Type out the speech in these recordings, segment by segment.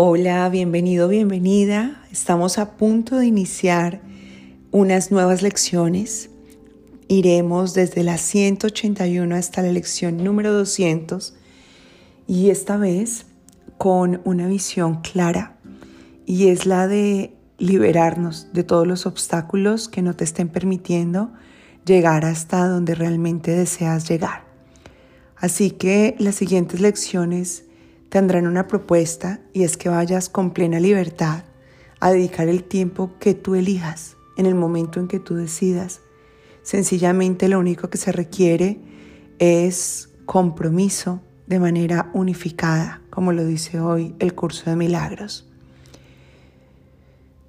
Hola, bienvenido, bienvenida. Estamos a punto de iniciar unas nuevas lecciones. Iremos desde la 181 hasta la lección número 200 y esta vez con una visión clara y es la de liberarnos de todos los obstáculos que no te estén permitiendo llegar hasta donde realmente deseas llegar. Así que las siguientes lecciones tendrán una propuesta y es que vayas con plena libertad a dedicar el tiempo que tú elijas en el momento en que tú decidas. Sencillamente lo único que se requiere es compromiso de manera unificada, como lo dice hoy el curso de milagros.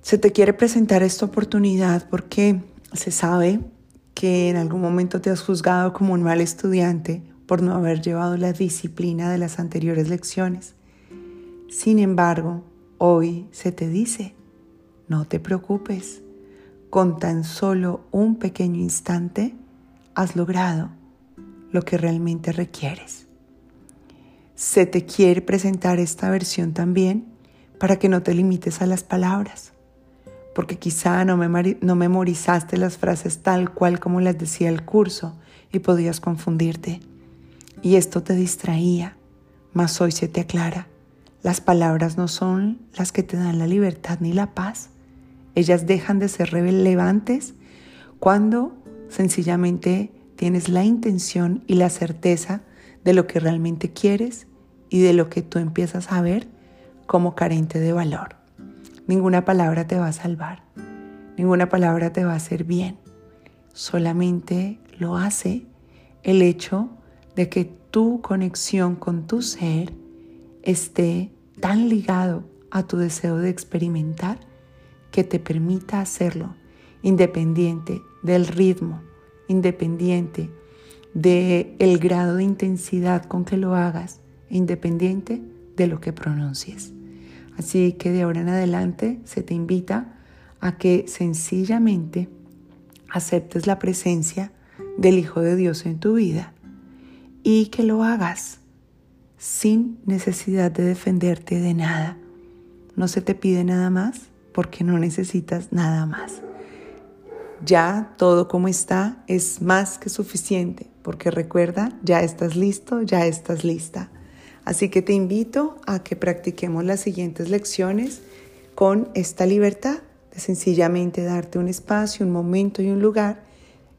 Se te quiere presentar esta oportunidad porque se sabe que en algún momento te has juzgado como un mal estudiante por no haber llevado la disciplina de las anteriores lecciones. Sin embargo, hoy se te dice, no te preocupes, con tan solo un pequeño instante has logrado lo que realmente requieres. Se te quiere presentar esta versión también para que no te limites a las palabras, porque quizá no, memorizaste las frases tal cual como las decía el curso y podías confundirte y esto te distraía, mas hoy se te aclara. Las palabras no son las que te dan la libertad ni la paz. Ellas dejan de ser relevantes cuando sencillamente tienes la intención y la certeza de lo que realmente quieres y de lo que tú empiezas a ver como carente de valor. Ninguna palabra te va a salvar, ninguna palabra te va a hacer bien. Solamente lo hace el hecho de que tu conexión con tu ser esté tan ligado a tu deseo de experimentar que te permita hacerlo independiente del ritmo, independiente del el grado de intensidad con que lo hagas, independiente de lo que pronuncies. Así que de ahora en adelante se te invita a que sencillamente aceptes la presencia del Hijo de Dios en tu vida y que lo hagas sin necesidad de defenderte de nada. No se te pide nada más porque no necesitas nada más. Ya todo como está es más que suficiente porque recuerda, ya estás listo, ya estás lista. Así que te invito a que practiquemos las siguientes lecciones con esta libertad de sencillamente darte un espacio, un momento y un lugar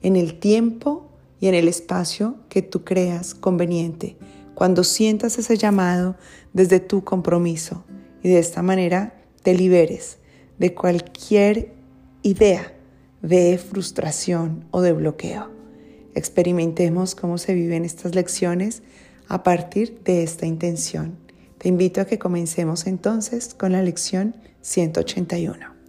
en el tiempo y en el espacio que tú creas conveniente, cuando sientas ese llamado desde tu compromiso y de esta manera te liberes de cualquier idea de frustración o de bloqueo. Experimentemos cómo se viven estas lecciones a partir de esta intención. Te invito a que comencemos entonces con la lección 181.